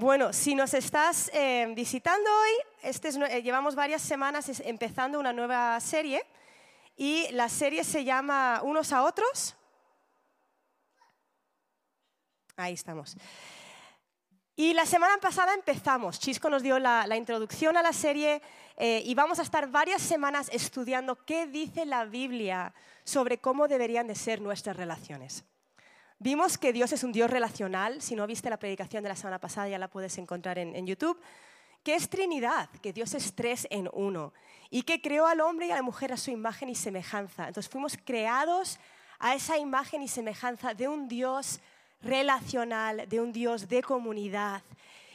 Bueno, si nos estás eh, visitando hoy, este eh, llevamos varias semanas empezando una nueva serie y la serie se llama Unos a Otros. Ahí estamos. Y la semana pasada empezamos, Chisco nos dio la, introducción a la serie eh, y vamos a estar varias semanas estudiando qué dice la Biblia sobre cómo deberían de ser nuestras relaciones. Vimos que Dios es un Dios relacional. Si no viste la predicación de la semana pasada, ya la puedes encontrar en, YouTube. Que es Trinidad, que Dios es tres en uno. Y que creó al hombre y a la mujer a su imagen y semejanza. Entonces fuimos creados a esa imagen y semejanza de un Dios relacional, de un Dios de comunidad.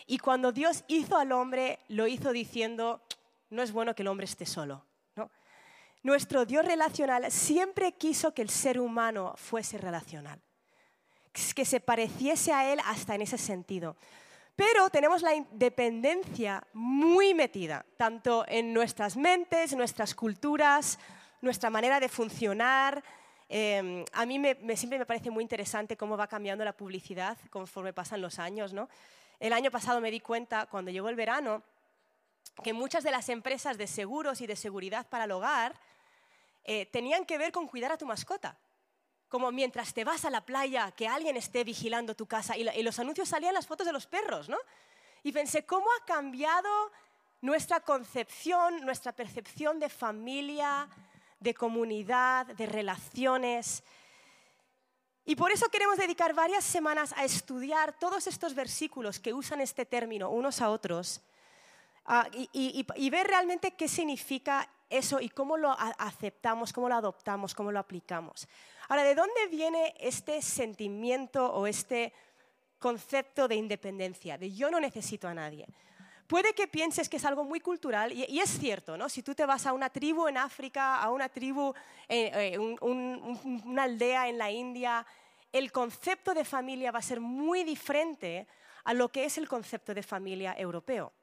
Y cuando Dios hizo al hombre, lo hizo diciendo, no es bueno que el hombre esté solo. ¿no? Nuestro Dios relacional siempre quiso que el ser humano fuese relacional que se pareciese a Él hasta en ese sentido. Pero tenemos la independencia muy metida, tanto en nuestras mentes, nuestras culturas, nuestra manera de funcionar. Em, a mí siempre me parece muy interesante cómo va cambiando la publicidad conforme pasan los años. ¿no? El año pasado me di cuenta, cuando llegó el verano, que muchas de las empresas de seguros y de seguridad para el hogar eh, tenían que ver con cuidar a tu mascota como mientras te vas a la playa, que alguien esté vigilando tu casa. Y, los anuncios salían las fotos de los perros, ¿no? Y pensé, ¿cómo ha cambiado nuestra concepción, nuestra percepción de familia, de comunidad, de relaciones? Y por eso queremos dedicar varias semanas a estudiar todos estos versículos que usan este término unos a otros ah, y, ver realmente qué significa eso y cómo lo aceptamos, cómo lo adoptamos, cómo lo aplicamos. Ahora, ¿de dónde viene este sentimiento o este concepto de independencia, de yo no necesito a nadie? Puede que pienses que es algo muy cultural, y, es cierto, ¿no? Si tú te vas a una tribu en África, a una tribu, eh, eh, una aldea en la India, el concepto de familia va a ser muy diferente a lo que es el concepto de familia europeo.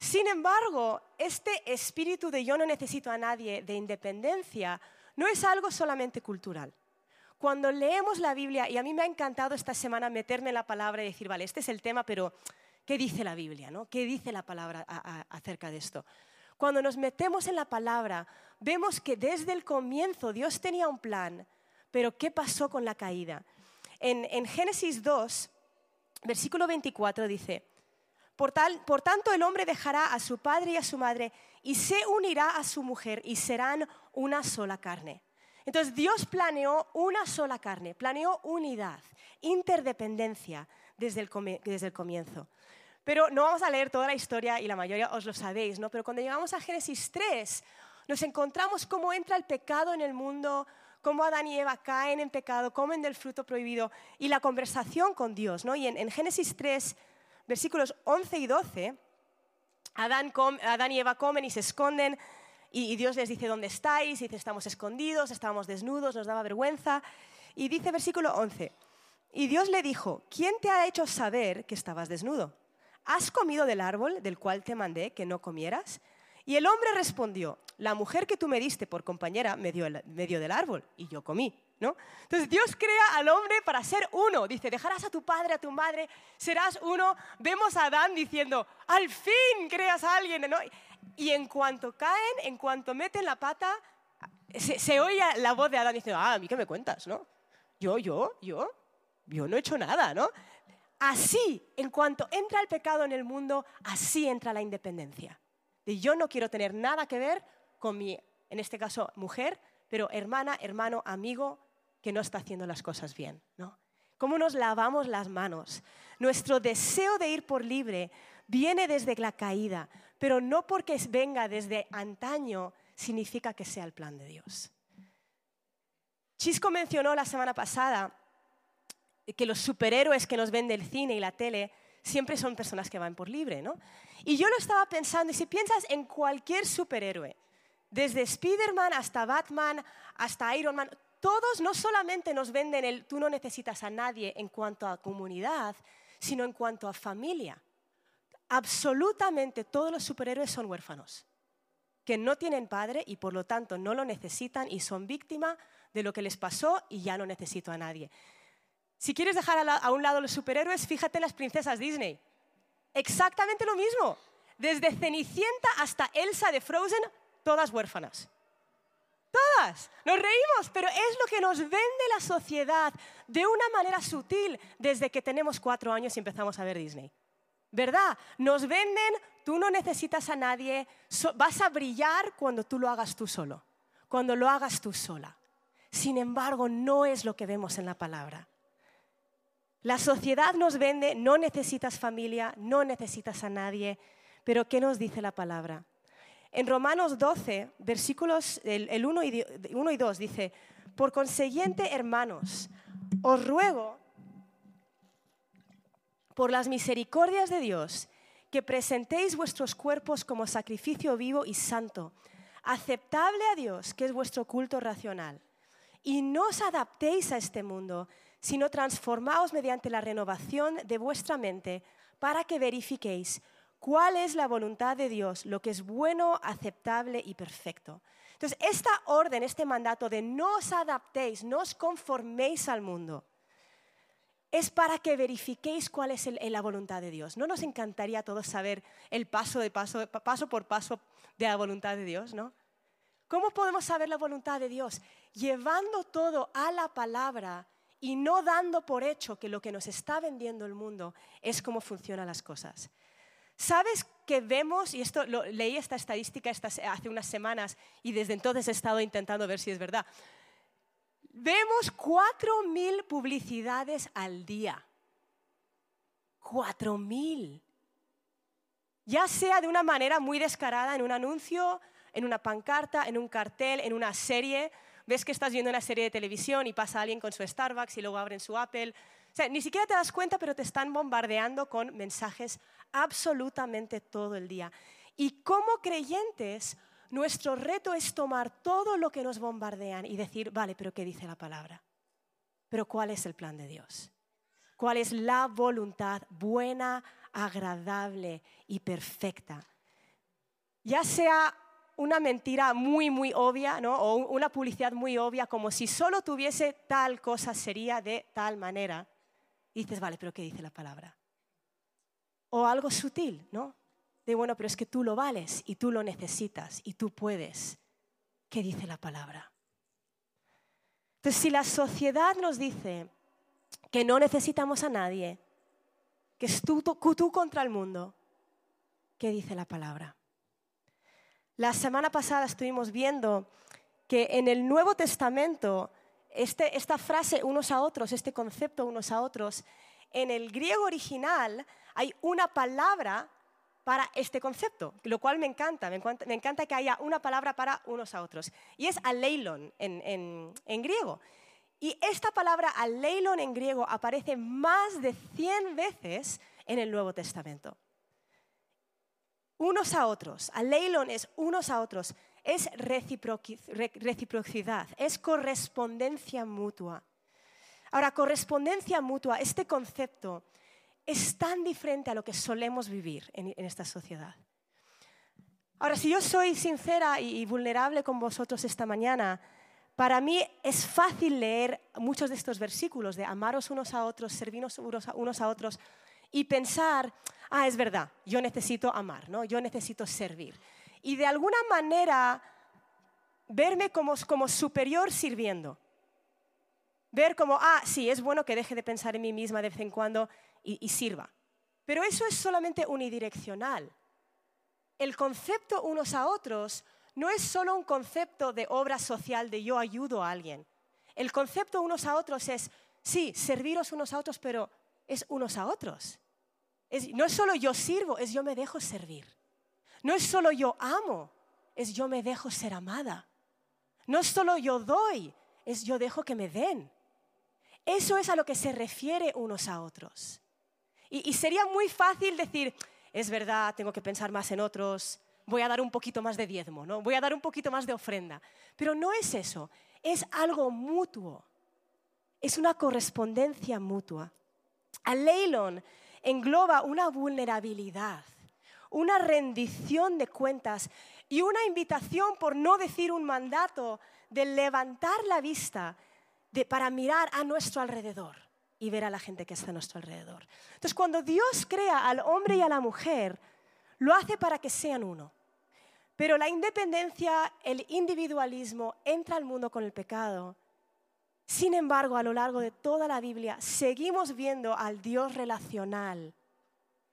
Sin embargo, este espíritu de yo no necesito a nadie, de independencia, no es algo solamente cultural. Cuando leemos la Biblia, y a mí me ha encantado esta semana meterme en la palabra y decir, vale, este es el tema, pero ¿qué dice la Biblia? No? ¿Qué dice la palabra acerca de esto? Cuando nos metemos en la palabra, vemos que desde el comienzo Dios tenía un plan, pero ¿qué pasó con la caída? En, Génesis 2, versículo 24 dice, por, por tanto el hombre dejará a su padre y a su madre y se unirá a su mujer y serán una sola carne. Entonces Dios planeó una sola carne, planeó unidad, interdependencia desde el, comienzo. Pero no vamos a leer toda la historia y la mayoría os lo sabéis, ¿no? Pero cuando llegamos a Génesis 3, nos encontramos cómo entra el pecado en el mundo, cómo Adán y Eva caen en pecado, comen del fruto prohibido y la conversación con Dios, ¿no? Y en, Génesis 3, versículos 11 y 12, Adán, Adán y Eva comen y se esconden y, Dios les dice, ¿dónde estáis? Y dice, estamos escondidos, estábamos desnudos, nos daba vergüenza. Y dice versículo 11, y Dios le dijo, ¿quién te ha hecho saber que estabas desnudo? ¿Has comido del árbol del cual te mandé que no comieras? Y el hombre respondió, la mujer que tú me diste por compañera me dio, del árbol y yo comí. ¿No? Entonces Dios crea al hombre para ser uno. Dice, dejarás a tu padre, a tu madre, serás uno. Vemos a Adán diciendo, al fin creas a alguien. ¿no? Y en cuanto caen, en cuanto meten la pata, se, oye la voz de Adán diciendo, ah, a mí qué me cuentas, ¿no? Yo, yo, yo, yo no he hecho nada, ¿no? Así, en cuanto entra el pecado en el mundo, así entra la independencia. De yo no quiero tener nada que ver con mi, en este caso, mujer, pero hermana, hermano, amigo, que no está haciendo las cosas bien, ¿no? ¿Cómo nos lavamos las manos? Nuestro deseo de ir por libre viene desde la caída, pero no porque venga desde antaño significa que sea el plan de Dios. Chisco mencionó la semana pasada que los superhéroes que nos ven del cine y la tele siempre son personas que van por libre, ¿no? Y yo lo estaba pensando, y si piensas en cualquier superhéroe, desde Spider-Man hasta Batman, hasta Iron Man, todos no solamente nos venden el tú no necesitas a nadie en cuanto a comunidad, sino en cuanto a familia absolutamente todos los superhéroes son huérfanos, que no tienen padre y por lo tanto no lo necesitan y son víctima de lo que les pasó y ya no necesito a nadie. Si quieres dejar a un lado los superhéroes, fíjate en las princesas Disney. Exactamente lo mismo. Desde Cenicienta hasta Elsa de Frozen, todas huérfanas. Todas. Nos reímos, pero es lo que nos vende la sociedad de una manera sutil desde que tenemos cuatro años y empezamos a ver Disney. ¿Verdad? Nos venden, tú no necesitas a nadie, vas a brillar cuando tú lo hagas tú solo, cuando lo hagas tú sola. Sin embargo, no es lo que vemos en la palabra. La sociedad nos vende, no necesitas familia, no necesitas a nadie, pero ¿qué nos dice la palabra? En Romanos 12, versículos el, 1, y, 1 y 2 dice, por consiguiente, hermanos, os ruego por las misericordias de Dios que presentéis vuestros cuerpos como sacrificio vivo y santo, aceptable a Dios, que es vuestro culto racional. Y no os adaptéis a este mundo, sino transformaos mediante la renovación de vuestra mente para que verifiquéis cuál es la voluntad de Dios, lo que es bueno, aceptable y perfecto. Entonces, esta orden, este mandato de no os adaptéis, no os conforméis al mundo, es para que verifiquéis cuál es la voluntad de Dios. ¿No nos encantaría a todos saber el paso, de paso, paso por paso de la voluntad de Dios? ¿no? ¿Cómo podemos saber la voluntad de Dios? Llevando todo a la palabra y no dando por hecho que lo que nos está vendiendo el mundo es cómo funcionan las cosas. ¿Sabes que vemos, y esto leí esta estadística hace unas semanas y desde entonces he estado intentando ver si es verdad? Vemos 4.000 publicidades al día. 4.000. Ya sea de una manera muy descarada, en un anuncio, en una pancarta, en un cartel, en una serie. Ves que estás viendo una serie de televisión y pasa alguien con su Starbucks y luego abren su Apple. O sea, ni siquiera te das cuenta, pero te están bombardeando con mensajes absolutamente todo el día. Y como creyentes, nuestro reto es tomar todo lo que nos bombardean y decir, vale, pero ¿qué dice la palabra? Pero ¿cuál es el plan de Dios? ¿Cuál es la voluntad buena, agradable y perfecta? Ya sea una mentira muy, muy obvia, ¿no? o una publicidad muy obvia, como si solo tuviese tal cosa sería de tal manera. Dices, vale, pero ¿qué dice la palabra? O algo sutil, ¿no? De bueno, pero es que tú lo vales y tú lo necesitas y tú puedes. ¿Qué dice la palabra? Entonces, si la sociedad nos dice que no necesitamos a nadie, que es tú, tú, contra el mundo, ¿qué dice la palabra? La semana pasada estuvimos viendo que en el Nuevo Testamento este, esta frase unos a otros, este concepto unos a otros, en el griego original hay una palabra para este concepto, lo cual me encanta, me encanta, que haya una palabra para unos a otros. Y es aleilon en, en griego. Y esta palabra aleilon en griego aparece más de 100 veces en el Nuevo Testamento. Unos a otros. Aleilon es unos a otros. Es reciprocidad, es correspondencia mutua. Ahora, correspondencia mutua, este concepto es tan diferente a lo que solemos vivir en, esta sociedad. Ahora, si yo soy sincera y, vulnerable con vosotros esta mañana, para mí es fácil leer muchos de estos versículos de amaros unos a otros, serviros unos a, otros y pensar, ah, es verdad, yo necesito amar, ¿no? yo necesito servir. Y de alguna manera verme como, como superior sirviendo. Ver como, ah, sí, es bueno que deje de pensar en mí misma de vez en cuando y, sirva. Pero eso es solamente unidireccional. El concepto unos a otros no es solo un concepto de obra social de yo ayudo a alguien. El concepto unos a otros es, sí, serviros unos a otros, pero es unos a otros. no es solo yo sirvo, es yo me dejo servir. No es solo yo amo, es yo me dejo ser amada. No es solo yo doy, es yo dejo que me den. Eso es a lo que se refiere unos a otros. Y, sería muy fácil decir, es verdad, tengo que pensar más en otros, voy a dar un poquito más de diezmo, ¿no? voy a dar un poquito más de ofrenda. Pero no es eso, es algo mutuo, es una correspondencia mutua. A Leilon engloba una vulnerabilidad, una rendición de cuentas y una invitación, por no decir un mandato, de levantar la vista para mirar a nuestro alrededor y ver a la gente que está a nuestro alrededor. Entonces, cuando Dios crea al hombre y a la mujer, lo hace para que sean uno. Pero la independencia, el individualismo entra al mundo con el pecado. Sin embargo, a lo largo de toda la Biblia seguimos viendo al Dios relacional,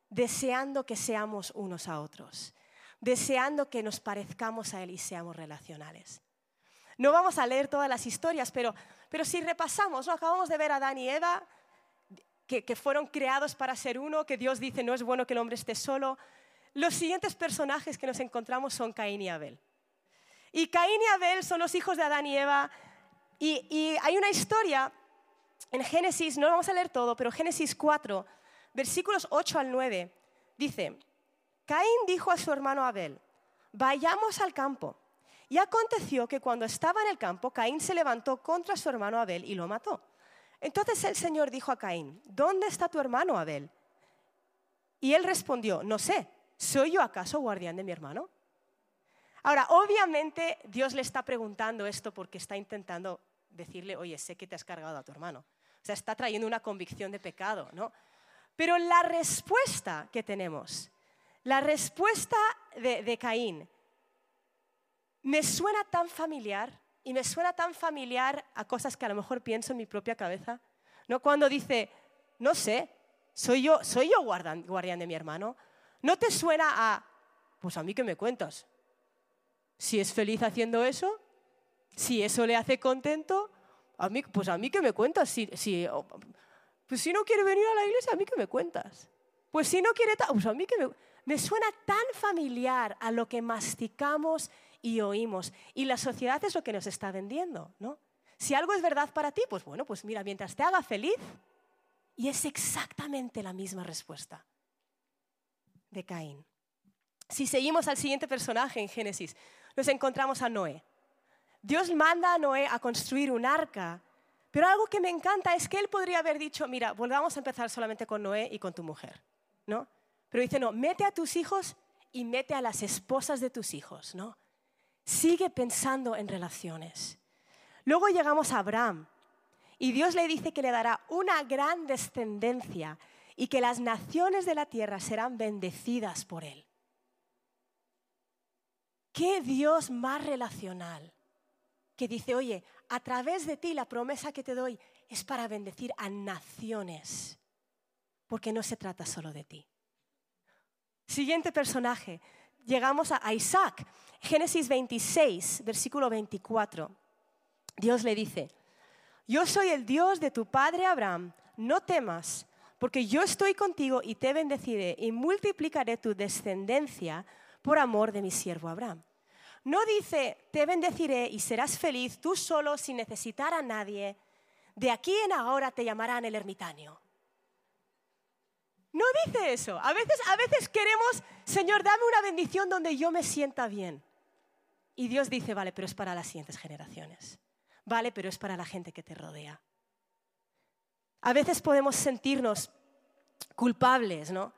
deseando que seamos unos a otros, deseando que nos parezcamos a Él y seamos relacionales. No vamos a leer todas las historias, pero, si repasamos, ¿no? acabamos de ver a Adán y Eva, que, fueron creados para ser uno, que Dios dice no es bueno que el hombre esté solo. Los siguientes personajes que nos encontramos son Caín y Abel. Y Caín y Abel son los hijos de Adán y Eva. Y, y hay una historia en Génesis, no lo vamos a leer todo, pero Génesis 4, versículos 8 al 9, dice, Caín dijo a su hermano Abel, vayamos al campo. Y aconteció que cuando estaba en el campo, Caín se levantó contra su hermano Abel y lo mató. Entonces el Señor dijo a Caín, ¿dónde está tu hermano Abel? Y él respondió, no sé, ¿soy yo acaso guardián de mi hermano? Ahora, obviamente Dios le está preguntando esto porque está intentando decirle, oye, sé que te has cargado a tu hermano. O sea, está trayendo una convicción de pecado, ¿no? Pero la respuesta que tenemos, la respuesta de, de Caín, me suena tan familiar y me suena tan familiar a cosas que a lo mejor pienso en mi propia cabeza. ¿No? Cuando dice, no sé, soy yo, soy yo guardián, guardián de mi hermano. ¿No te suena a, pues a mí que me cuentas? Si es feliz haciendo eso, si eso le hace contento, a mí, pues a mí que me cuentas. Si, si, pues si no quiere venir a la iglesia, a mí que me cuentas. Pues si no quiere, pues a mí que me... Me suena tan familiar a lo que masticamos y oímos. Y la sociedad es lo que nos está vendiendo, ¿no? Si algo es verdad para ti, pues bueno, pues mira, mientras te haga feliz, y es exactamente la misma respuesta de Caín. Si seguimos al siguiente personaje en Génesis, nos encontramos a Noé. Dios manda a Noé a construir un arca, pero algo que me encanta es que él podría haber dicho, mira, volvamos a empezar solamente con Noé y con tu mujer, ¿no? Pero dice, no, mete a tus hijos y mete a las esposas de tus hijos, ¿no? Sigue pensando en relaciones. Luego llegamos a Abraham y Dios le dice que le dará una gran descendencia y que las naciones de la tierra serán bendecidas por él. ¿Qué Dios más relacional? Que dice, oye, a través de ti la promesa que te doy es para bendecir a naciones, porque no se trata solo de ti. Siguiente personaje, llegamos a Isaac. Génesis 26, versículo 24. Dios le dice, yo soy el Dios de tu padre Abraham, no temas, porque yo estoy contigo y te bendeciré y multiplicaré tu descendencia por amor de mi siervo Abraham. No dice, te bendeciré y serás feliz tú solo sin necesitar a nadie. De aquí en ahora te llamarán el ermitaño. No dice eso. A veces, a veces queremos, Señor, dame una bendición donde yo me sienta bien. Y Dios dice, vale, pero es para las siguientes generaciones. Vale, pero es para la gente que te rodea. A veces podemos sentirnos culpables, ¿no?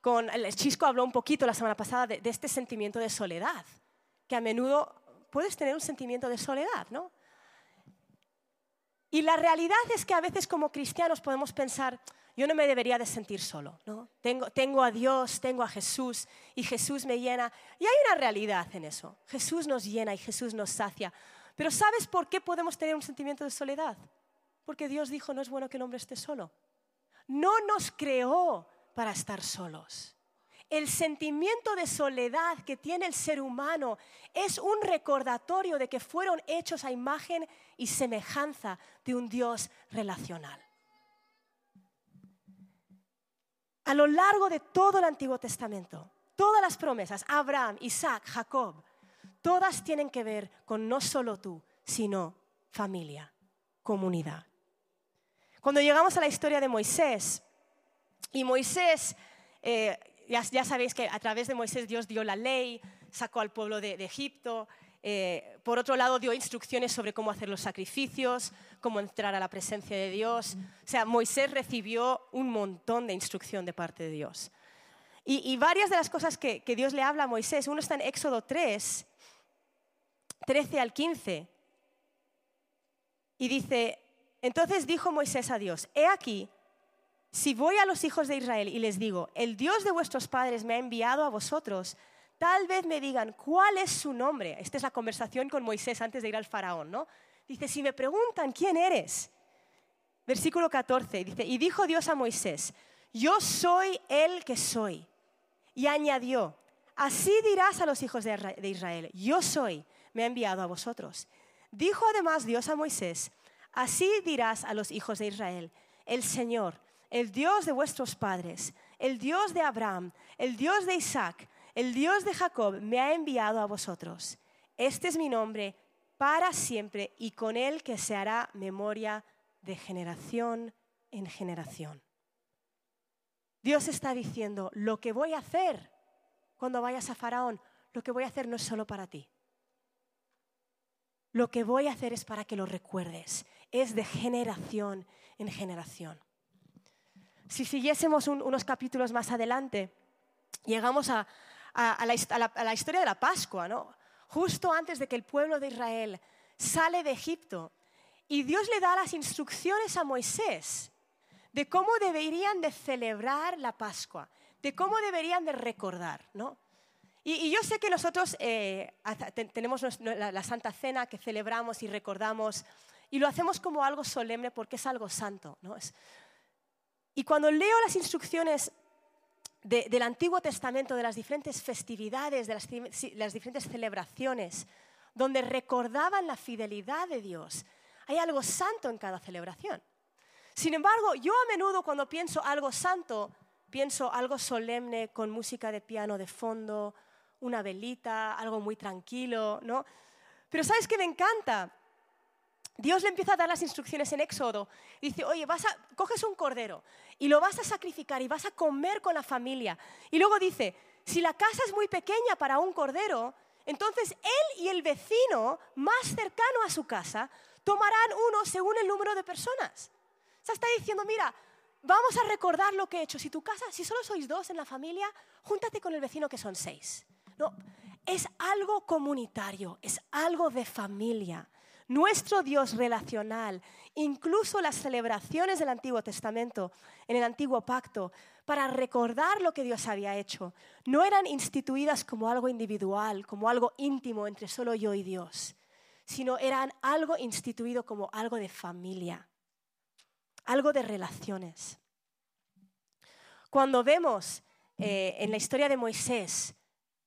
Con, el Chisco habló un poquito la semana pasada de, de este sentimiento de soledad, que a menudo puedes tener un sentimiento de soledad, ¿no? Y la realidad es que a veces como cristianos podemos pensar, yo no me debería de sentir solo, ¿no? Tengo, tengo a Dios, tengo a Jesús y Jesús me llena. Y hay una realidad en eso. Jesús nos llena y Jesús nos sacia. Pero ¿sabes por qué podemos tener un sentimiento de soledad? Porque Dios dijo, no es bueno que el hombre esté solo. No nos creó para estar solos. El sentimiento de soledad que tiene el ser humano es un recordatorio de que fueron hechos a imagen y semejanza de un Dios relacional. A lo largo de todo el Antiguo Testamento, todas las promesas, Abraham, Isaac, Jacob, todas tienen que ver con no solo tú, sino familia, comunidad. Cuando llegamos a la historia de Moisés, y Moisés, eh, ya, sabéis que a través de Moisés Dios dio la ley, sacó al pueblo de Egipto, eh, por otro lado, dio instrucciones sobre cómo hacer los sacrificios, cómo entrar a la presencia de Dios. O sea, Moisés recibió un montón de instrucción de parte de Dios. Y, varias de las cosas que, que, Dios le habla a Moisés, uno está en Éxodo 3, 13 al 15, y dice, entonces dijo Moisés a Dios, he aquí, si voy a los hijos de Israel y les digo, el Dios de vuestros padres me ha enviado a vosotros, tal vez me digan, ¿cuál es su nombre? Esta es la conversación con Moisés antes de ir al faraón, ¿no? Dice, si me preguntan, ¿quién eres? Versículo 14, dice, y dijo Dios a Moisés, yo soy el que soy. Y añadió, así dirás a los hijos de Israel, yo soy, me ha enviado a vosotros. Dijo además Dios a Moisés, así dirás a los hijos de Israel, el Señor, el Dios de vuestros padres, el Dios de Abraham, el Dios de Isaac, el Dios de Jacob, me ha enviado a vosotros. Este es mi nombre para siempre y con él que se hará memoria de generación en generación. Dios está diciendo, lo que voy a hacer cuando vayas a Faraón, lo que voy a hacer no es solo para ti. Lo que voy a hacer es para que lo recuerdes. Es de generación en generación. Si siguiésemos unos capítulos más adelante, llegamos a, la, historia de la Pascua, ¿no? justo antes de que el pueblo de Israel sale de Egipto y Dios le da las instrucciones a Moisés de cómo deberían de celebrar la Pascua, de cómo deberían de recordar. ¿no? Y, yo sé que nosotros eh, tenemos la Santa Cena que celebramos y recordamos y lo hacemos como algo solemne porque es algo santo. ¿no? Es, y cuando leo las instrucciones del Antiguo Testamento, de las diferentes festividades, de las, diferentes celebraciones, donde recordaban la fidelidad de Dios, hay algo santo en cada celebración. Sin embargo, yo a menudo cuando pienso algo santo, pienso algo solemne con música de piano de fondo, una velita, algo muy tranquilo, ¿no? Pero ¿sabes qué me encanta? Dios le empieza a dar las instrucciones en Éxodo. Dice, oye, vas a, coges un cordero y lo vas a sacrificar y vas a comer con la familia. Y luego dice, si la casa es muy pequeña para un cordero, entonces él y el vecino más cercano a su casa tomarán uno según el número de personas. O sea, está diciendo, mira, vamos a recordar lo que he hecho. Si tu casa, si solo sois dos en la familia, júntate con el vecino que son seis. No, es algo comunitario, es algo de familia nuestro Dios relacional, incluso las celebraciones del Antiguo Testamento, en el Antiguo Pacto, para recordar lo que Dios había hecho, no eran instituidas como algo individual, como algo íntimo entre solo yo y Dios, sino eran algo instituido como algo de familia, algo de relaciones. Cuando vemos eh, en la historia de Moisés,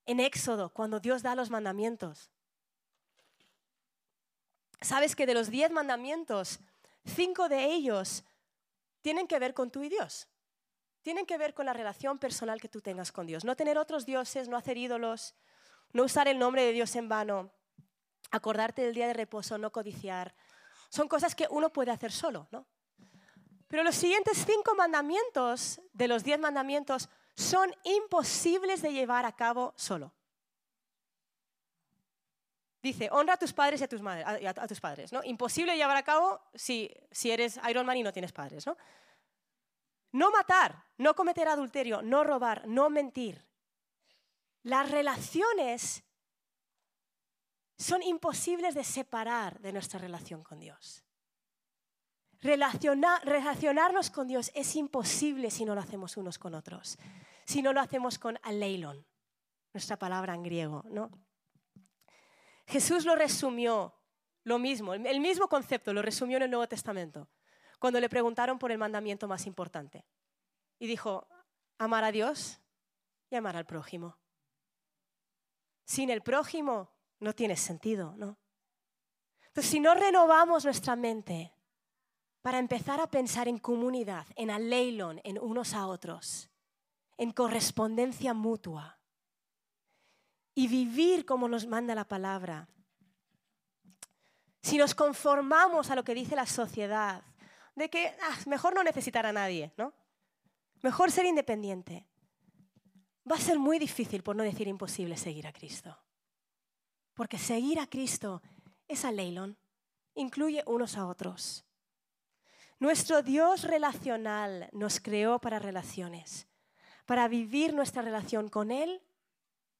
en Éxodo, cuando Dios da los mandamientos, sabes que de los diez mandamientos, cinco de ellos tienen que ver con tú y Dios. Tienen que ver con la relación personal que tú tengas con Dios. No tener otros dioses, no hacer ídolos, no usar el nombre de Dios en vano, acordarte del día de reposo, no codiciar. Son cosas que uno puede hacer solo, ¿no? Pero los siguientes cinco mandamientos de los diez mandamientos son imposibles de llevar a cabo solo. Dice, honra a tus padres y a tus, madres, a, tus padres. ¿no? Imposible llevar a cabo si, si eres Iron Man y no tienes padres. ¿no? no matar, no cometer adulterio, no robar, no mentir. Las relaciones son imposibles de separar de nuestra relación con Dios. relacionarnos con Dios es imposible si no lo hacemos unos con otros, si no lo hacemos con aleilon, nuestra palabra en griego, ¿no? Jesús lo resumió, lo mismo, el mismo concepto, lo resumió en el Nuevo Testamento, cuando le preguntaron por el mandamiento más importante. Y dijo, amar a Dios y amar al prójimo. Sin el prójimo no tiene sentido, ¿no? Entonces, si no renovamos nuestra mente para empezar a pensar en comunidad, en aleilon, en unos a otros, en correspondencia mutua, y vivir como nos manda la palabra. Si nos conformamos a lo que dice la sociedad, de que ah, mejor no necesitar a nadie, ¿no? Mejor ser independiente. Va a ser muy difícil, por no decir imposible, seguir a Cristo. Porque seguir a Cristo es a Leilon, incluye unos a otros. Nuestro Dios relacional nos creó para relaciones, para vivir nuestra relación con Él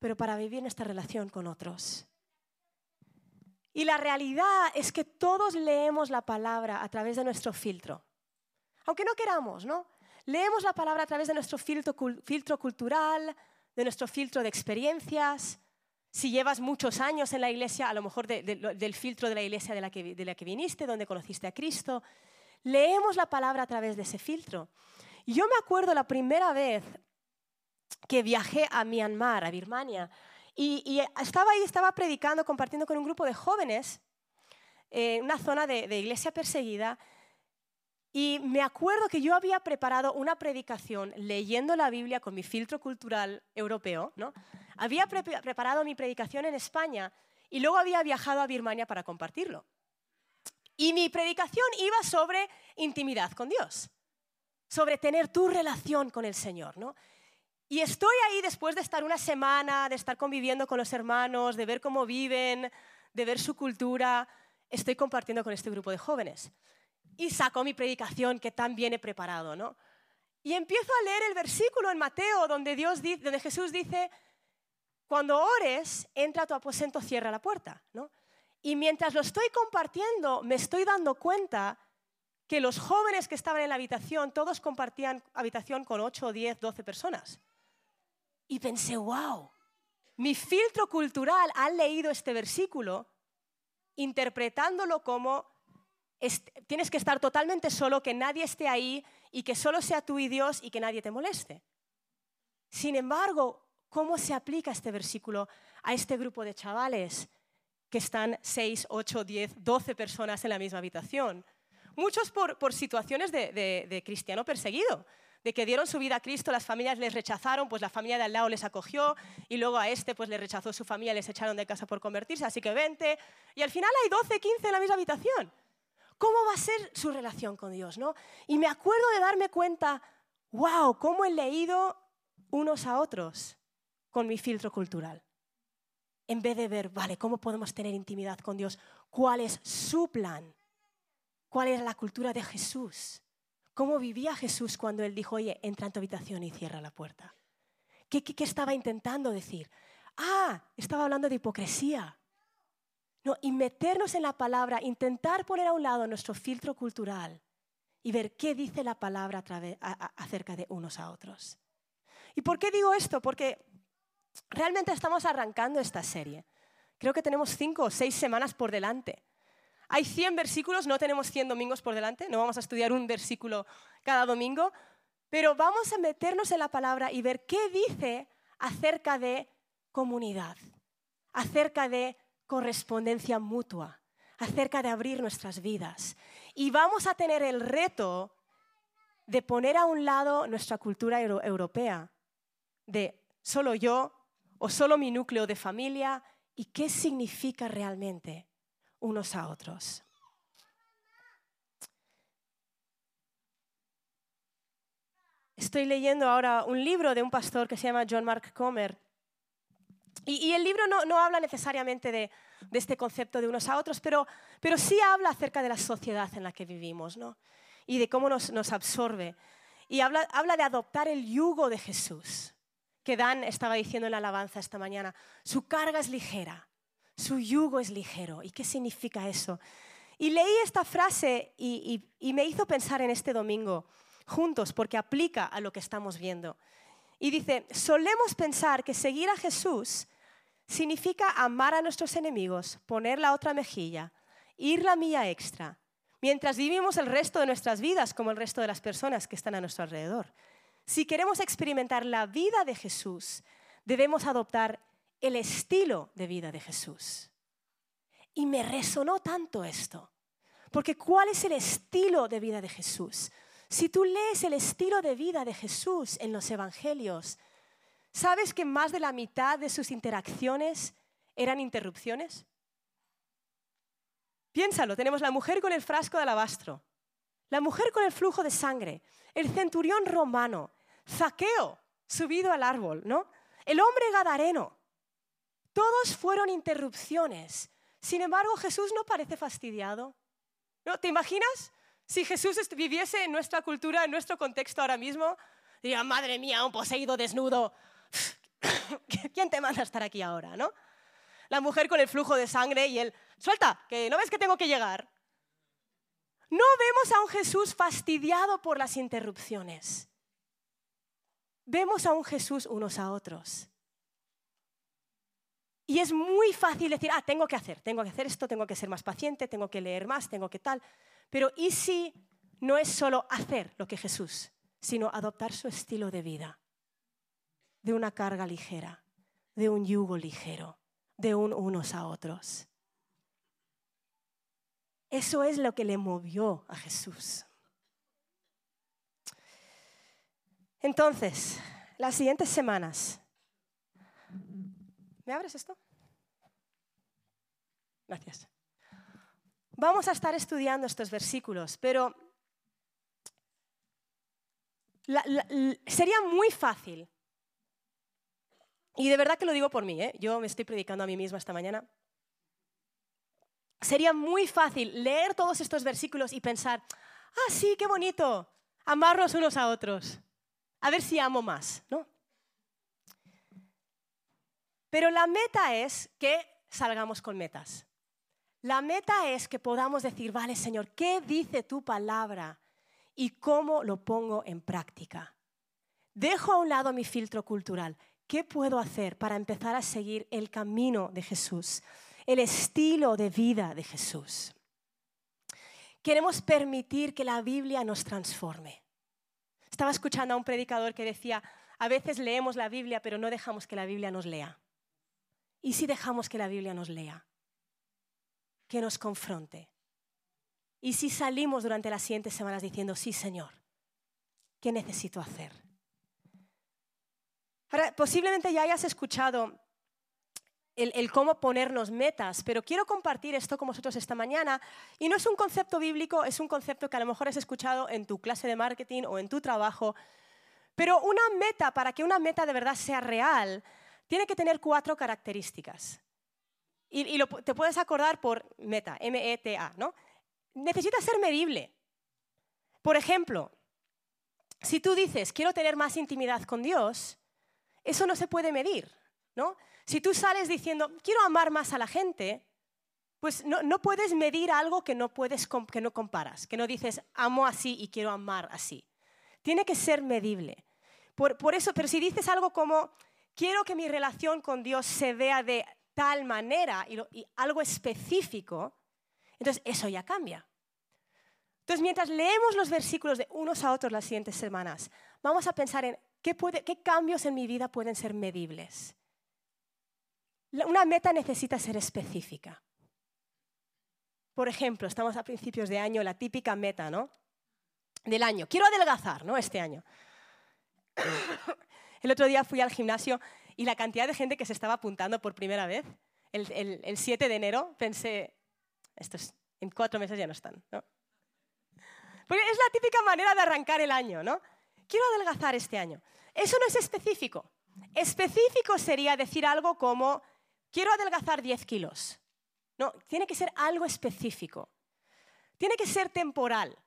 pero para vivir nuestra relación con otros. Y la realidad es que todos leemos la palabra a través de nuestro filtro. Aunque no queramos, ¿no? Leemos la palabra a través de nuestro filtro, filtro cultural, de nuestro filtro de experiencias. Si llevas muchos años en la iglesia, a lo mejor del filtro de la iglesia de la, que, de la que viniste, donde conociste a Cristo. Leemos la palabra a través de ese filtro. Yo me acuerdo la primera vez que viajé a Myanmar, a Birmania, y, estaba ahí, estaba predicando, compartiendo con un grupo de jóvenes en una zona de, iglesia perseguida. Y me acuerdo que yo había preparado una predicación leyendo la Biblia con mi filtro cultural europeo. ¿no? Había preparado mi predicación en España y luego había viajado a Birmania para compartirlo. Y mi predicación iba sobre intimidad con Dios, sobre tener tu relación con el Señor. ¿no? Y estoy ahí después de estar una semana, de estar conviviendo con los hermanos, de ver cómo viven, de ver su cultura. Estoy compartiendo con este grupo de jóvenes. Y saco mi predicación que tan bien he preparado, ¿no? Y empiezo a leer el versículo en Mateo donde, Dios donde Jesús dice, cuando ores, entra a tu aposento, cierra la puerta, ¿no? Y mientras lo estoy compartiendo, me estoy dando cuenta que los jóvenes que estaban en la habitación, todos compartían habitación con 8, 10, 12 personas. Y pensé, wow, mi filtro cultural ha leído este versículo interpretándolo como tienes que estar totalmente solo, que nadie esté ahí y que solo sea tú y Dios y que nadie te moleste. Sin embargo, ¿cómo se aplica este versículo a este grupo de chavales que están 6, 8, 10, 12 personas en la misma habitación? Muchos por, situaciones de cristiano perseguido de que dieron su vida a Cristo, las familias les rechazaron, pues la familia de al lado les acogió y luego a este pues le rechazó su familia, les echaron de casa por convertirse, así que vente. Y al final hay 12, 15 en la misma habitación. ¿Cómo va a ser su relación con Dios? ¿no? Y me acuerdo de darme cuenta, wow, cómo he leído unos a otros con mi filtro cultural. En vez de ver, vale, ¿cómo podemos tener intimidad con Dios? ¿Cuál es su plan? ¿Cuál es la cultura de Jesús? ¿Cómo vivía Jesús cuando él dijo, oye, entra en tu habitación y cierra la puerta? ¿Qué, estaba intentando decir? Ah, estaba hablando de hipocresía. No, y meternos en la palabra, intentar poner a un lado nuestro filtro cultural y ver qué dice la palabra acerca de unos a otros. ¿Y por qué digo esto? Porque realmente estamos arrancando esta serie. Creo que tenemos cinco o seis semanas por delante. Hay 100 versículos, no tenemos 100 domingos por delante, no vamos a estudiar un versículo cada domingo, pero vamos a meternos en la palabra y ver qué dice acerca de comunidad, acerca de correspondencia mutua, acerca de abrir nuestras vidas. Y vamos a tener el reto de poner a un lado nuestra cultura europea, de solo yo o solo mi núcleo de familia y qué significa realmente unos a otros. Estoy leyendo ahora un libro de un pastor que se llama John Mark Comer. Y, el libro no, habla necesariamente de, este concepto de unos a otros, pero, pero sí habla acerca de la sociedad en la que vivimos ¿no? y de cómo nos, nos absorbe. Y habla, habla de adoptar el yugo de Jesús, que Dan estaba diciendo en la alabanza esta mañana. Su carga es ligera su yugo es ligero. ¿Y qué significa eso? Y leí esta frase y, me hizo pensar en este domingo juntos porque aplica a lo que estamos viendo. Y dice, solemos pensar que seguir a Jesús significa amar a nuestros enemigos, poner la otra mejilla, ir la milla extra, mientras vivimos el resto de nuestras vidas como el resto de las personas que están a nuestro alrededor. Si queremos experimentar la vida de Jesús, debemos adoptar el estilo de vida de Jesús. Y me resonó tanto esto, porque ¿cuál es el estilo de vida de Jesús? Si tú lees el estilo de vida de Jesús en los Evangelios, ¿sabes que más de la mitad de sus interacciones eran interrupciones? Piénsalo, tenemos la mujer con el frasco de alabastro, la mujer con el flujo de sangre, el centurión romano, Zaqueo subido al árbol, ¿no? El hombre gadareno, todos fueron interrupciones. Sin embargo, Jesús no parece fastidiado. ¿No? ¿Te imaginas? Si Jesús viviese en nuestra cultura, en nuestro contexto ahora mismo, diría, madre mía, un poseído desnudo. ¿Quién te manda a estar aquí ahora? ¿no? La mujer con el flujo de sangre y él suelta, que no ves que tengo que llegar. No vemos a un Jesús fastidiado por las interrupciones. Vemos a un Jesús unos a otros. Y es muy fácil decir, ah, tengo que hacer, tengo que hacer esto, tengo que ser más paciente, tengo que leer más, tengo que tal. Pero ¿y si no es solo hacer lo que Jesús, sino adoptar su estilo de vida? De una carga ligera, de un yugo ligero, de un unos a otros. Eso es lo que le movió a Jesús. Entonces, las siguientes semanas. ¿Me abres esto? Gracias. Vamos a estar estudiando estos versículos, pero sería muy fácil, y de verdad que lo digo por mí, ¿eh? yo me estoy predicando a mí misma esta mañana, sería muy fácil leer todos estos versículos y pensar, ah, sí, qué bonito, amarnos unos a otros, a ver si amo más, ¿no? Pero la meta es que salgamos con metas. La meta es que podamos decir, vale, Señor, ¿qué dice tu palabra y cómo lo pongo en práctica? Dejo a un lado mi filtro cultural. ¿Qué puedo hacer para empezar a seguir el camino de Jesús? el estilo de vida de Jesús. Queremos permitir que la Biblia nos transforme. Estaba escuchando a un predicador que decía, a veces leemos la Biblia, pero no dejamos que la Biblia nos lea. ¿Y si dejamos que la Biblia nos lea? Que nos confronte. ¿Y si salimos durante las siguientes semanas diciendo, sí, Señor, ¿qué necesito hacer? Ahora, posiblemente ya hayas escuchado el, cómo ponernos metas, pero quiero compartir esto con vosotros esta mañana. Y no es un concepto bíblico, es un concepto que a lo mejor has escuchado en tu clase de marketing o en tu trabajo. Pero una meta, para que una meta de verdad sea real, tiene que tener cuatro características. Y, te puedes acordar por meta, M-E-T-A, ¿no? Necesita ser medible. Por ejemplo, si tú dices, quiero tener más intimidad con Dios, eso no se puede medir, ¿no? Si tú sales diciendo, quiero amar más a la gente, pues no, puedes medir algo que no, puedes, que no comparas, que no dices, amo así y quiero amar así. Tiene que ser medible. Por, eso, pero si dices algo como, quiero que mi relación con Dios se vea de tal manera y, y algo específico, entonces eso ya cambia. Entonces, mientras leemos los versículos de unos a otros las siguientes semanas, vamos a pensar en qué, puede, qué cambios en mi vida pueden ser medibles. Una meta necesita ser específica. Por ejemplo, estamos a principios de año, la típica meta, ¿no? Del año. Quiero adelgazar, ¿no? Este año. El otro día fui al gimnasio y la cantidad de gente que se estaba apuntando por primera vez, el, 7 de enero, pensé, estos en cuatro meses ya no están, ¿no? Porque es la típica manera de arrancar el año, ¿no? Quiero adelgazar este año. Eso no es específico. Específico sería decir algo como, quiero adelgazar 10 kilos. No, tiene que ser algo específico. Tiene que ser temporal.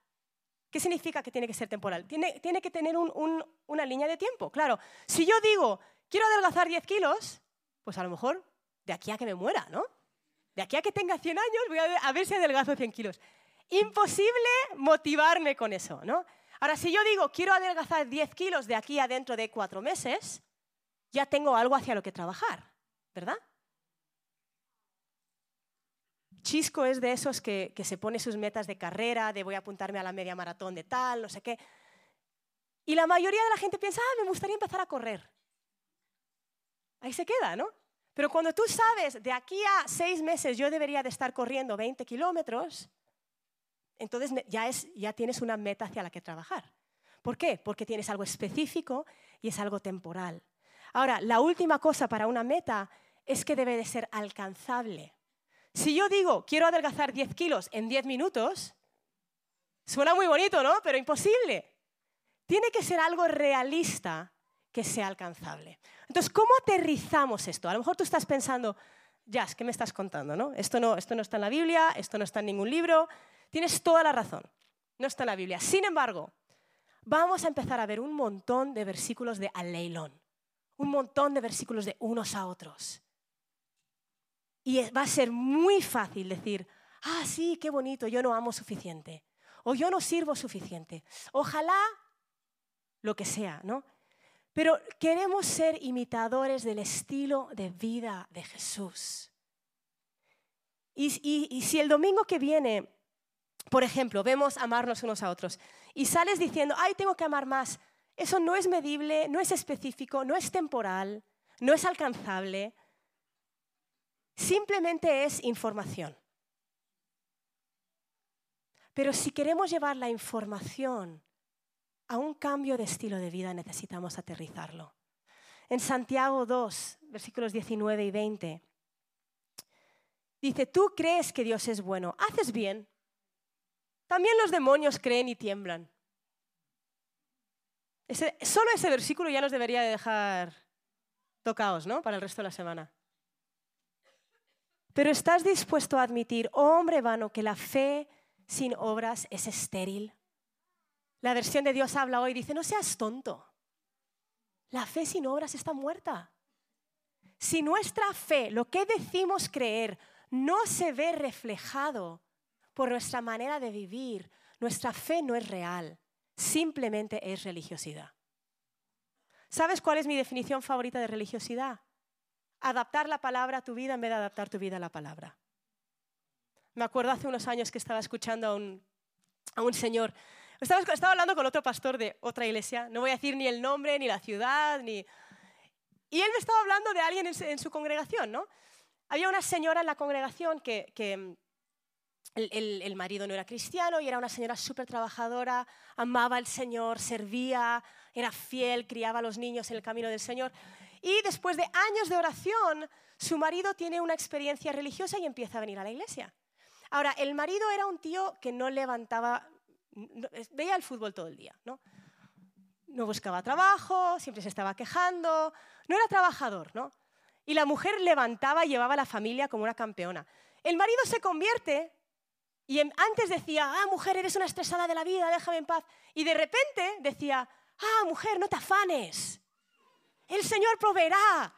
¿Qué significa que tiene que ser temporal? Tiene, tiene que tener una línea de tiempo. Claro, si yo digo, quiero adelgazar 10 kilos, pues a lo mejor de aquí a que me muera, ¿no? De aquí a que tenga 100 años voy a ver, a ver si adelgazo 100 kilos. Imposible motivarme con eso, ¿no? Ahora, si yo digo, quiero adelgazar 10 kilos de aquí a dentro de cuatro meses, ya tengo algo hacia lo que trabajar, ¿verdad? Chisco es de esos que, se pone sus metas de carrera, de voy a apuntarme a la media maratón de tal, no sé qué. Y la mayoría de la gente piensa, ah, me gustaría empezar a correr. Ahí se queda, ¿no? Pero cuando tú sabes, de aquí a seis meses yo debería de estar corriendo 20 kilómetros, entonces ya, ya tienes una meta hacia la que trabajar. ¿Por qué? Porque tienes algo específico y es algo temporal. Ahora, la última cosa para una meta es que debe de ser alcanzable. Si yo digo, quiero adelgazar 10 kilos en 10 minutos, suena muy bonito, ¿no? Pero imposible. Tiene que ser algo realista que sea alcanzable. Entonces, ¿cómo aterrizamos esto? A lo mejor tú estás pensando, Jazz, ¿qué me estás contando? No? Esto, no, esto no está en la Biblia, esto no está en ningún libro. Tienes toda la razón, no está en la Biblia. Sin embargo, vamos a empezar a ver un montón de versículos de aleilón, un montón de versículos de unos a otros. Y va a ser muy fácil decir, ah, sí, qué bonito, yo no amo suficiente. O yo no sirvo suficiente. Ojalá lo que sea, ¿no? Pero queremos ser imitadores del estilo de vida de Jesús. Y, si el domingo que viene, por ejemplo, vemos amarnos unos a otros y sales diciendo, ay, tengo que amar más, eso no es medible, no es específico, no es temporal, no es alcanzable, simplemente es información. Pero si queremos llevar la información a un cambio de estilo de vida, necesitamos aterrizarlo. En Santiago 2, versículos 19 y 20, dice, tú crees que Dios es bueno, haces bien. También los demonios creen y tiemblan. solo ese versículo ya nos debería dejar tocaos, ¿no? Para el resto de la semana. Pero estás dispuesto a admitir, oh hombre vano, que la fe sin obras es estéril. La versión de Dios habla hoy, dice, no seas tonto. La fe sin obras está muerta. Si nuestra fe, lo que decimos creer, no se ve reflejado por nuestra manera de vivir, nuestra fe no es real, simplemente es religiosidad. ¿Sabes cuál es mi definición favorita de religiosidad? Adaptar la palabra a tu vida en vez de adaptar tu vida a la palabra. Me acuerdo hace unos años que estaba escuchando a un, señor, estaba, estaba, hablando con otro pastor de otra iglesia, no voy a decir ni el nombre, ni la ciudad, ni... Y él me estaba hablando de alguien en, su congregación, ¿no? Había una señora en la congregación que, mm, el, marido no era cristiano y era una señora súper trabajadora, amaba al Señor, servía, era fiel, criaba a los niños en el camino del Señor. Y después de años de oración, su marido tiene una experiencia religiosa y empieza a venir a la iglesia. Ahora, el marido era un tío que no levantaba, veía el fútbol todo el día, ¿no? No buscaba trabajo, siempre se estaba quejando, no era trabajador, ¿no? Y la mujer levantaba y llevaba a la familia como una campeona. El marido se convierte y antes decía, ah, mujer, eres una estresada de la vida, déjame en paz. Y de repente decía, ah, mujer, no te afanes. El Señor proveerá.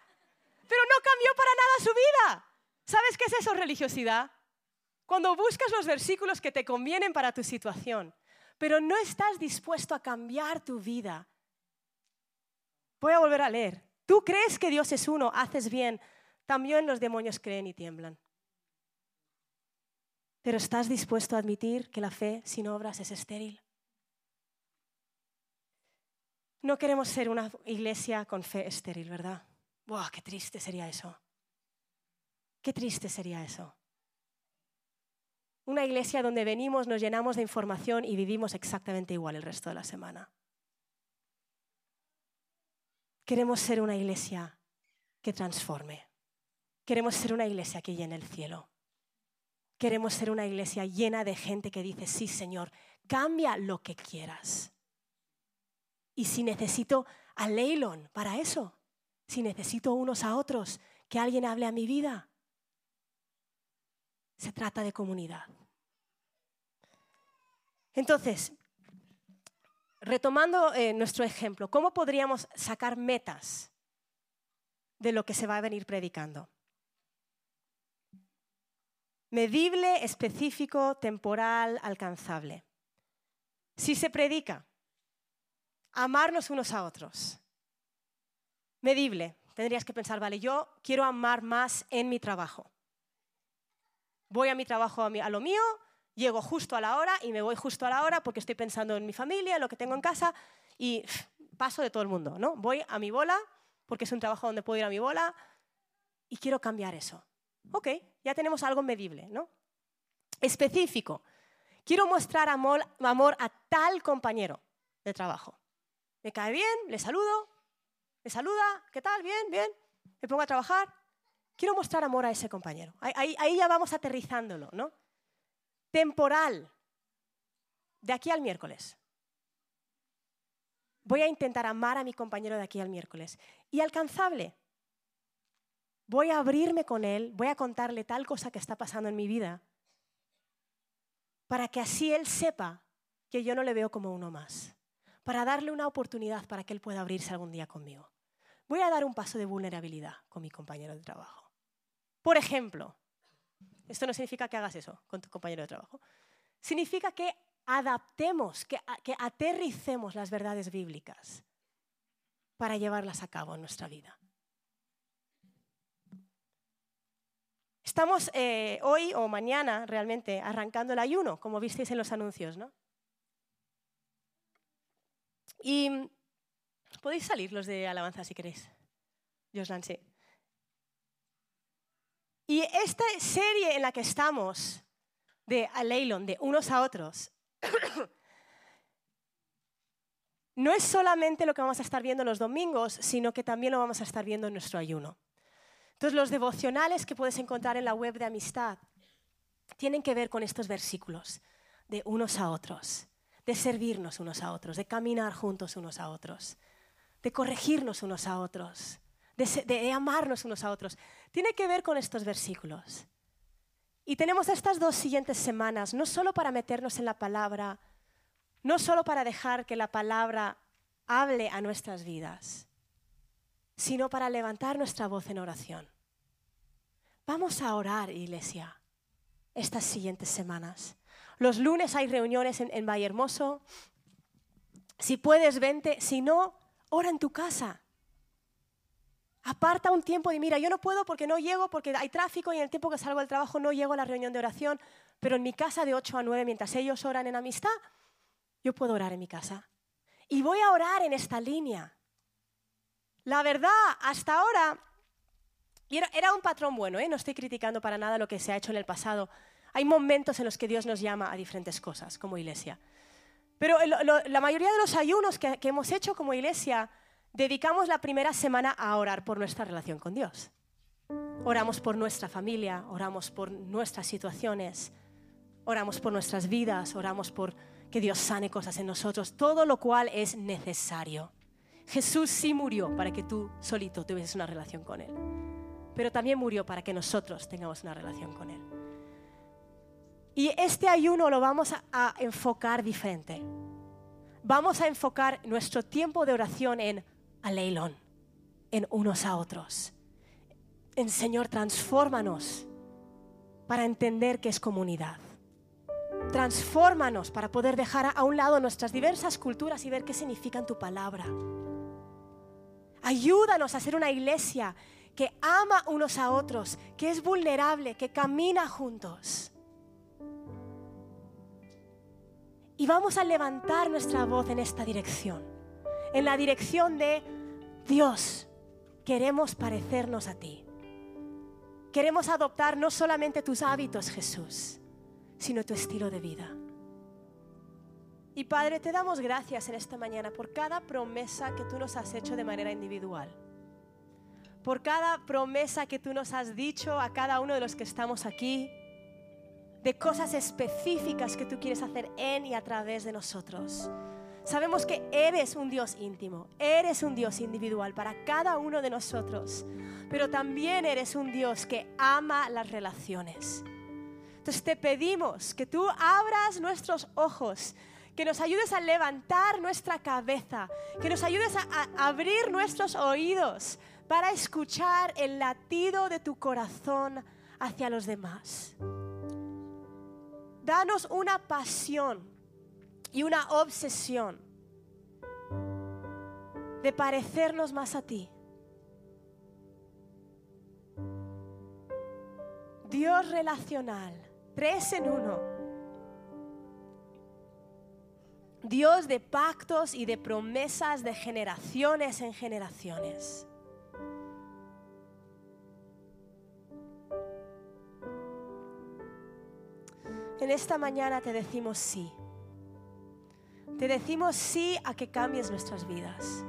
Pero no cambió para nada su vida. ¿Sabes qué es eso, religiosidad? Cuando buscas los versículos que te convienen para tu situación, pero no estás dispuesto a cambiar tu vida. Voy a volver a leer. Tú crees que Dios es uno, haces bien. También los demonios creen y tiemblan. Pero ¿estás dispuesto a admitir que la fe sin obras es estéril? No queremos ser una iglesia con fe estéril, ¿verdad? ¡Buah, qué triste sería eso! Qué triste sería eso. Una iglesia donde venimos, nos llenamos de información y vivimos exactamente igual el resto de la semana. Queremos ser una iglesia que transforme. Queremos ser una iglesia que llene el cielo. Queremos ser una iglesia llena de gente que dice, sí, Señor, cambia lo que quieras. Y si necesito a Leilon para eso, si necesito unos a otros, que alguien hable a mi vida, se trata de comunidad. Entonces, retomando eh, nuestro ejemplo, ¿cómo podríamos sacar metas de lo que se va a venir predicando? Medible, específico, temporal, alcanzable. Si se predica, amarnos unos a otros. Medible, tendrías que pensar, vale, yo quiero amar más en mi trabajo. Voy a mi trabajo, a lo mío, llego justo a la hora y me voy justo a la hora porque estoy pensando en mi familia, en lo que tengo en casa y paso de todo el mundo, ¿no? Voy a mi bola porque es un trabajo donde puedo ir a mi bola y quiero cambiar eso. Ok, ya tenemos algo medible, ¿no? Específico. Quiero mostrar amor, amor a tal compañero de trabajo. Me cae bien, le saludo, me saluda, ¿qué tal? Bien, bien. Me pongo a trabajar. Quiero mostrar amor a ese compañero. Ahí, ahí ya vamos aterrizándolo, ¿no? temporal, de aquí al miércoles. Voy a intentar amar a mi compañero de aquí al miércoles. Y alcanzable. Voy a abrirme con él, voy a contarle tal cosa que está pasando en mi vida, para que así él sepa que yo no le veo como uno más, para darle una oportunidad para que él pueda abrirse algún día conmigo. Voy a dar un paso de vulnerabilidad con mi compañero de trabajo. Por ejemplo, esto no significa que hagas eso con tu compañero de trabajo. Significa que adaptemos, que, que aterricemos las verdades bíblicas para llevarlas a cabo en nuestra vida. Estamos eh, hoy o mañana realmente arrancando el ayuno, como visteis en los anuncios, ¿no? Y podéis salir los de alabanza si queréis. Yo os lancé. Y esta serie en la que estamos, de Leilon, de unos a otros, no es solamente lo que vamos a estar viendo los domingos, sino que también lo vamos a estar viendo en nuestro ayuno. Entonces, los devocionales que puedes encontrar en la web de Amistad tienen que ver con estos versículos de unos a otros, de servirnos unos a otros, de caminar juntos unos a otros, de corregirnos unos a otros, de, amarnos unos a otros. Tiene que ver con estos versículos. Y tenemos estas dos siguientes semanas, no solo para meternos en la palabra, no solo para dejar que la palabra hable a nuestras vidas, sino para levantar nuestra voz en oración. Vamos a orar, iglesia, estas siguientes semanas. Los lunes hay reuniones en, en Valle Hermoso. Si puedes, vente. Si no, ora en tu casa. Aparta un tiempo y mira, yo no puedo porque no llego, porque hay tráfico y en el tiempo que salgo del trabajo no llego a la reunión de oración, pero en mi casa de 8 a 9, mientras ellos oran en amistad, yo puedo orar en mi casa. Y voy a orar en esta línea. La verdad, hasta ahora, era, un patrón bueno, ¿eh? no estoy criticando para nada lo que se ha hecho en el pasado. Hay momentos en los que Dios nos llama a diferentes cosas como iglesia. Pero la mayoría de los ayunos que hemos hecho como iglesia dedicamos la primera semana a orar por nuestra relación con Dios. Oramos por nuestra familia, oramos por nuestras situaciones, oramos por nuestras vidas, oramos por que Dios sane cosas en nosotros, todo lo cual es necesario. Jesús sí murió para que tú solito tuvieses una relación con Él, pero también murió para que nosotros tengamos una relación con Él. Y este ayuno lo vamos a, enfocar diferente. Vamos a enfocar nuestro tiempo de oración en a Leilón, en unos a otros. En Señor, transfórmanos para entender que es comunidad. Transfórmanos para poder dejar a un lado nuestras diversas culturas y ver qué significa tu palabra. Ayúdanos a ser una iglesia que ama unos a otros, que es vulnerable, que camina juntos. Y vamos a levantar nuestra voz en esta dirección en la dirección de Dios, queremos parecernos a ti. Queremos adoptar no solamente tus hábitos, Jesús, sino tu estilo de vida. Y Padre, te damos gracias en esta mañana por cada promesa que tú nos has hecho de manera individual. Por cada promesa que tú nos has dicho a cada uno de los que estamos aquí. De cosas específicas que tú quieres hacer en y a través de nosotros. Sabemos que eres un Dios íntimo, eres un Dios individual para cada uno de nosotros, pero también eres un Dios que ama las relaciones. Entonces te pedimos que tú abras nuestros ojos, que nos ayudes a levantar nuestra cabeza, que nos ayudes a, abrir nuestros oídos para escuchar el latido de tu corazón hacia los demás. Danos una pasión y una obsesión de parecernos más a ti. Dios relacional, tres en uno. Dios de pactos y de promesas de generaciones en generaciones. En esta mañana te decimos sí. Te decimos sí a que cambies nuestras vidas.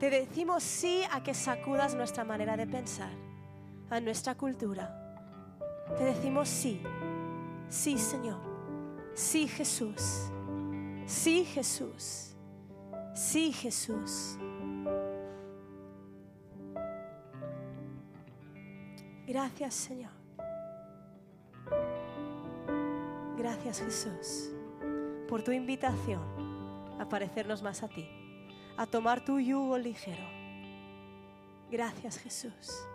Te decimos sí a que sacudas nuestra manera de pensar, a nuestra cultura. Te decimos sí, sí Señor, sí Jesús, sí Jesús, sí Jesús. Gracias Señor. Gracias Jesús por tu invitación a parecernos más a ti, a tomar tu yugo ligero. Gracias Jesús.